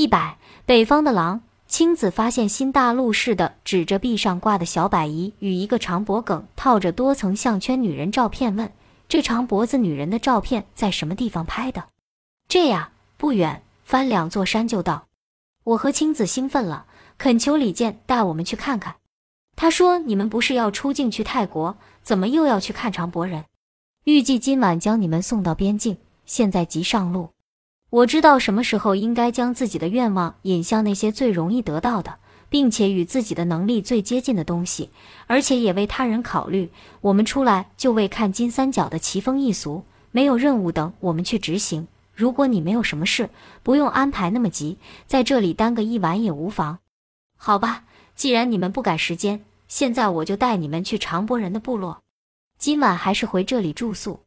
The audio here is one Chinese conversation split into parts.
一百，北方的狼。青子发现新大陆似的，指着壁上挂的小百仪与一个长脖梗、套着多层项圈女人照片，问：“这长脖子女人的照片在什么地方拍的？”这呀，不远，翻两座山就到。我和青子兴奋了，恳求李健带我们去看看。他说：“你们不是要出境去泰国，怎么又要去看长脖人？预计今晚将你们送到边境，现在即上路。”我知道什么时候应该将自己的愿望引向那些最容易得到的，并且与自己的能力最接近的东西，而且也为他人考虑。我们出来就为看金三角的奇风异俗，没有任务等我们去执行。如果你没有什么事，不用安排那么急，在这里耽个一晚也无妨。好吧，既然你们不赶时间，现在我就带你们去长波人的部落。今晚还是回这里住宿，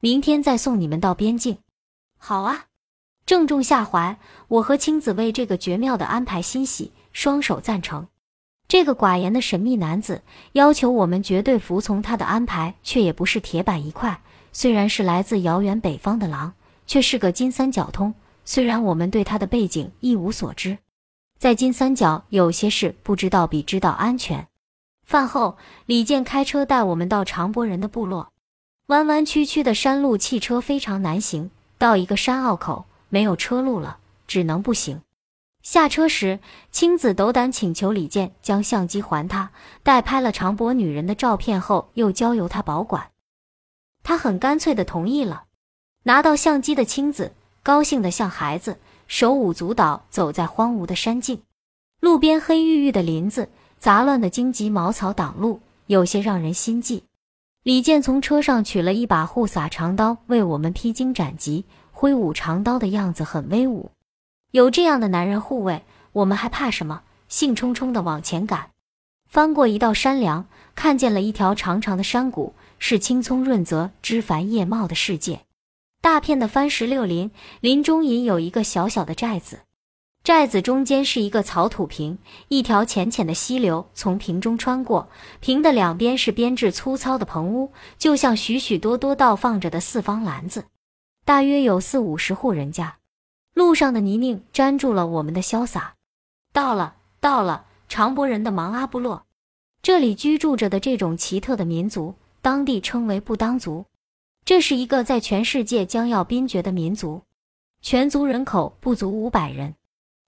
明天再送你们到边境。好啊。正中下怀，我和青子为这个绝妙的安排欣喜，双手赞成。这个寡言的神秘男子要求我们绝对服从他的安排，却也不是铁板一块。虽然是来自遥远北方的狼，却是个金三角通。虽然我们对他的背景一无所知，在金三角有些事不知道比知道安全。饭后，李健开车带我们到长波人的部落。弯弯曲曲的山路，汽车非常难行。到一个山坳口。没有车路了，只能步行。下车时，青子斗胆请求李健将相机还他，待拍了长脖女人的照片后，又交由他保管。他很干脆地同意了。拿到相机的青子高兴得像孩子，手舞足蹈走在荒芜的山径。路边黑郁郁的林子，杂乱的荆棘茅草挡路，有些让人心悸。李健从车上取了一把护洒长刀，为我们披荆斩棘。挥舞长刀的样子很威武，有这样的男人护卫，我们还怕什么？兴冲冲地往前赶。翻过一道山梁，看见了一条长长的山谷，是青葱润泽、枝繁叶茂的世界。大片的番石榴林，林中隐有一个小小的寨子，寨子中间是一个草土坪，一条浅浅的溪流从坪中穿过，坪的两边是编制粗糙的棚屋，就像许许多多倒放着的四方篮子。大约有四五十户人家，路上的泥泞粘住了我们的潇洒。到了，到了长脖人的芒阿部落，这里居住着的这种奇特的民族，当地称为布当族。这是一个在全世界将要濒绝的民族，全族人口不足五百人。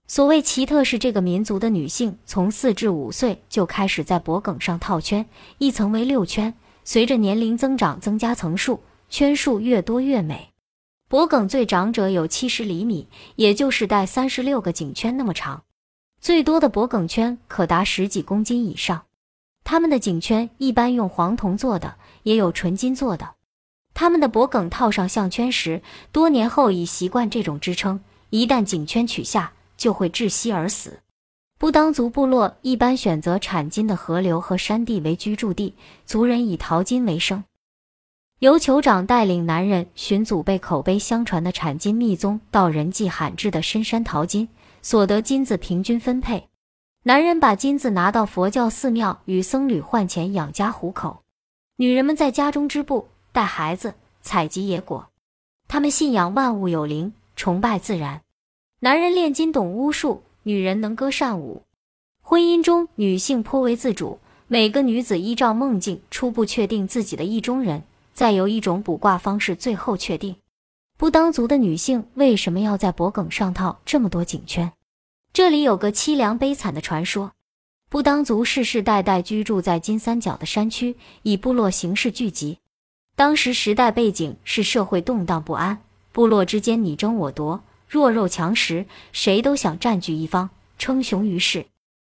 所谓奇特，是这个民族的女性从四至五岁就开始在脖梗上套圈，一层为六圈，随着年龄增长增加层数，圈数越多越美。脖梗最长者有七十厘米，也就是带三十六个颈圈那么长，最多的脖梗圈可达十几公斤以上。他们的颈圈一般用黄铜做的，也有纯金做的。他们的脖梗套上项圈时，多年后已习惯这种支撑，一旦颈圈取下，就会窒息而死。布当族部落一般选择产金的河流和山地为居住地，族人以淘金为生。由酋长带领男人寻祖辈口碑相传的产金密宗，到人迹罕至的深山淘金，所得金子平均分配。男人把金子拿到佛教寺庙与僧侣换钱养家糊口，女人们在家中织布、带孩子、采集野果。他们信仰万物有灵，崇拜自然。男人炼金懂巫术，女人能歌善舞。婚姻中，女性颇为自主，每个女子依照梦境初步确定自己的意中人。再由一种卜卦方式，最后确定。不当族的女性为什么要在脖梗上套这么多颈圈？这里有个凄凉悲惨的传说：不当族世世代代居住在金三角的山区，以部落形式聚集。当时时代背景是社会动荡不安，部落之间你争我夺，弱肉强食，谁都想占据一方，称雄于世。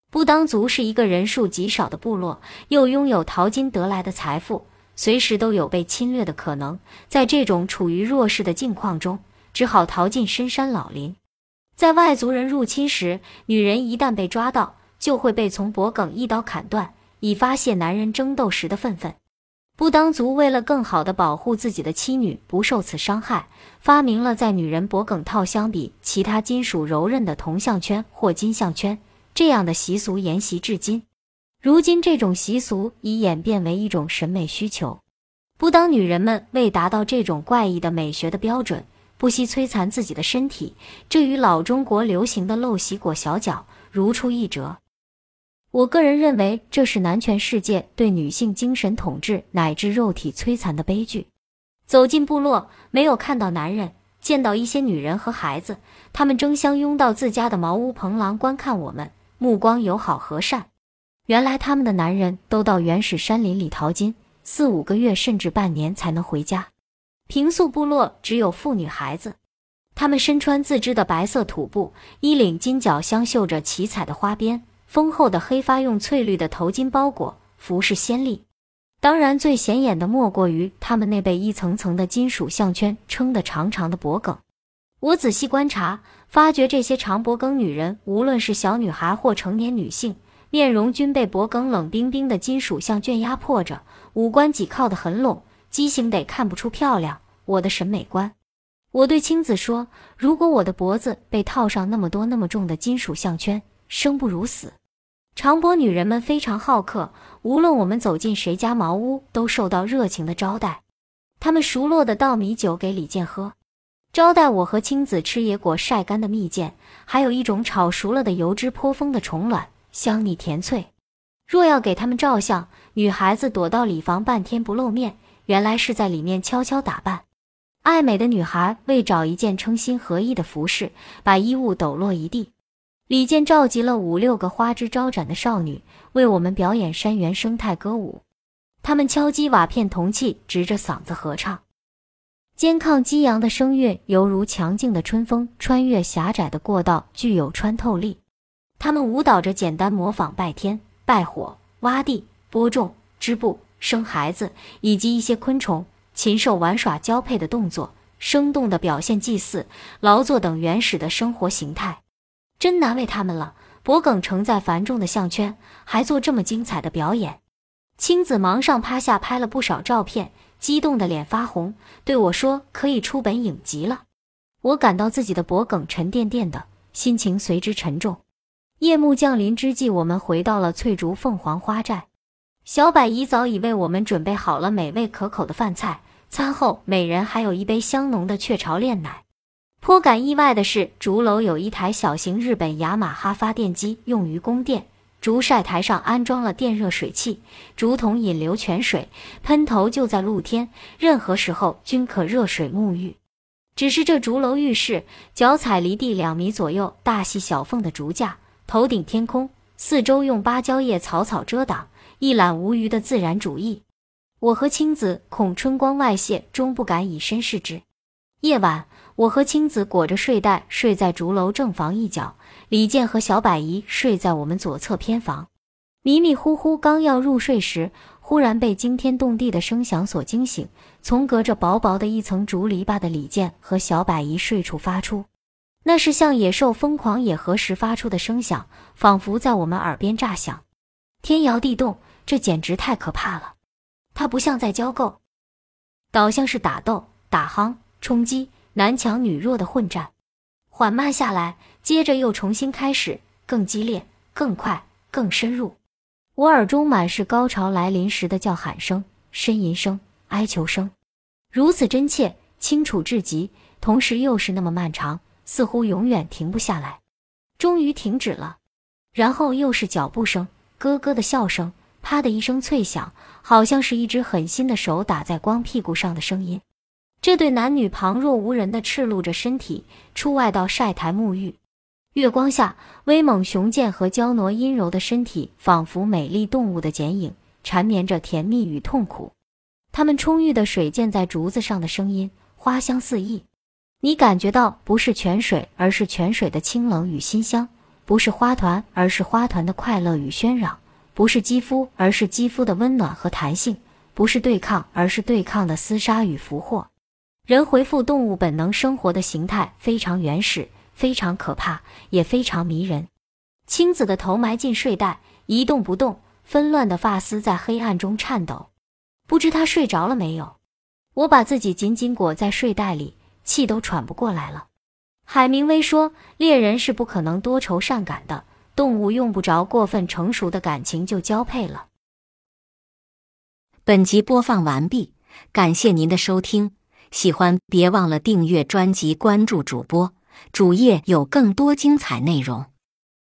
不当族是一个人数极少的部落，又拥有淘金得来的财富。随时都有被侵略的可能，在这种处于弱势的境况中，只好逃进深山老林。在外族人入侵时，女人一旦被抓到，就会被从脖梗一刀砍断，以发泄男人争斗时的愤愤。不当族为了更好地保护自己的妻女不受此伤害，发明了在女人脖梗套相比其他金属柔韧的铜项圈或金项圈，这样的习俗沿袭至今。如今，这种习俗已演变为一种审美需求。不当女人们为达到这种怪异的美学的标准，不惜摧残自己的身体，这与老中国流行的陋习裹小脚如出一辙。我个人认为，这是男权世界对女性精神统治乃至肉体摧残的悲剧。走进部落，没有看到男人，见到一些女人和孩子，他们争相拥到自家的茅屋棚廊观看我们，目光友好和善。原来他们的男人都到原始山林里淘金，四五个月甚至半年才能回家。平素部落只有妇女孩子，他们身穿自织的白色土布衣领，金角镶绣着奇彩的花边，丰厚的黑发用翠绿的头巾包裹，服饰鲜丽。当然，最显眼的莫过于他们那被一层层的金属项圈撑得长长的脖梗。我仔细观察，发觉这些长脖梗女人，无论是小女孩或成年女性，面容均被脖梗冷冰冰的金属项圈压迫着，五官挤靠得很拢，畸形得看不出漂亮。我的审美观，我对青子说：“如果我的脖子被套上那么多那么重的金属项圈，生不如死。”长脖女人们非常好客，无论我们走进谁家茅屋，都受到热情的招待。他们熟络的倒米酒给李健喝，招待我和青子吃野果晒干的蜜饯，还有一种炒熟了的油脂颇丰的虫卵，香腻甜脆。若要给他们照相，女孩子躲到里房半天不露面，原来是在里面悄悄打扮。爱美的女孩为找一件称心合意的服饰，把衣物抖落一地。李健召集了五六个花枝招展的少女，为我们表演山原生态歌舞。他们敲击瓦片铜器，直着嗓子合唱，肩亢激扬的声乐犹如强劲的春风，穿越狭窄的过道，具有穿透力。他们舞蹈着，简单模仿拜天、拜火、挖地、播种、织布、生孩子，以及一些昆虫、禽兽玩耍交配的动作，生动地表现祭祀、劳作等原始的生活形态。真难为他们了，脖梗承载繁重的项圈，还做这么精彩的表演。青子忙上趴下拍了不少照片，激动的脸发红，对我说：“可以出本影集了。”我感到自己的脖梗沉甸甸的，心情随之沉重。夜幕降临之际，我们回到了翠竹凤凰花寨。小百姨早已为我们准备好了美味可口的饭菜，餐后每人还有一杯香浓的雀巢炼奶。颇感意外的是，竹楼有一台小型日本雅马哈发电机，用于供电。竹晒台上安装了电热水器，竹筒引流泉水，喷头就在露天，任何时候均可热水沐浴。只是这竹楼浴室，脚踩离地两米左右、大细小缝的竹架，头顶天空，四周用芭蕉叶草草遮挡，一览无余的自然主义。我和青子恐春光外泄，终不敢以身试之。夜晚。我和青子裹着睡袋睡在竹楼正房一角，李健和小百姨睡在我们左侧偏房。迷迷糊糊刚要入睡时，忽然被惊天动地的声响所惊醒。从隔着薄薄的一层竹篱笆的李健和小百姨睡处发出，那是像野兽疯狂野合时发出的声响，仿佛在我们耳边炸响，天摇地动。这简直太可怕了！它不像在交媾，倒像是打斗、打夯、冲击。男强女弱的混战，缓慢下来，接着又重新开始，更激烈、更快、更深入。我耳中满是高潮来临时的叫喊声、呻吟声、哀求声，如此真切、清楚至极，同时又是那么漫长，似乎永远停不下来。终于停止了，然后又是脚步声、咯咯的笑声、啪的一声脆响，好像是一只狠心的手打在光屁股上的声音。这对男女旁若无人的赤露着身体出外到晒台沐浴，月光下威猛雄健和娇挪阴柔的身体仿佛美丽动物的剪影，缠绵着甜蜜与痛苦。他们充裕的水溅在竹子上的声音，花香四溢。你感觉到不是泉水，而是泉水的清冷与馨香；不是花团，而是花团的快乐与喧嚷；不是肌肤，而是肌肤的温暖和弹性；不是对抗，而是对抗的厮杀与俘获。人回复动物本能生活的形态非常原始，非常可怕，也非常迷人。青子的头埋进睡袋，一动不动，纷乱的发丝在黑暗中颤抖。不知他睡着了没有？我把自己紧紧裹在睡袋里，气都喘不过来了。海明威说：“猎人是不可能多愁善感的，动物用不着过分成熟的感情就交配了。”本集播放完毕，感谢您的收听。喜欢别忘了订阅专辑，关注主播主页有更多精彩内容。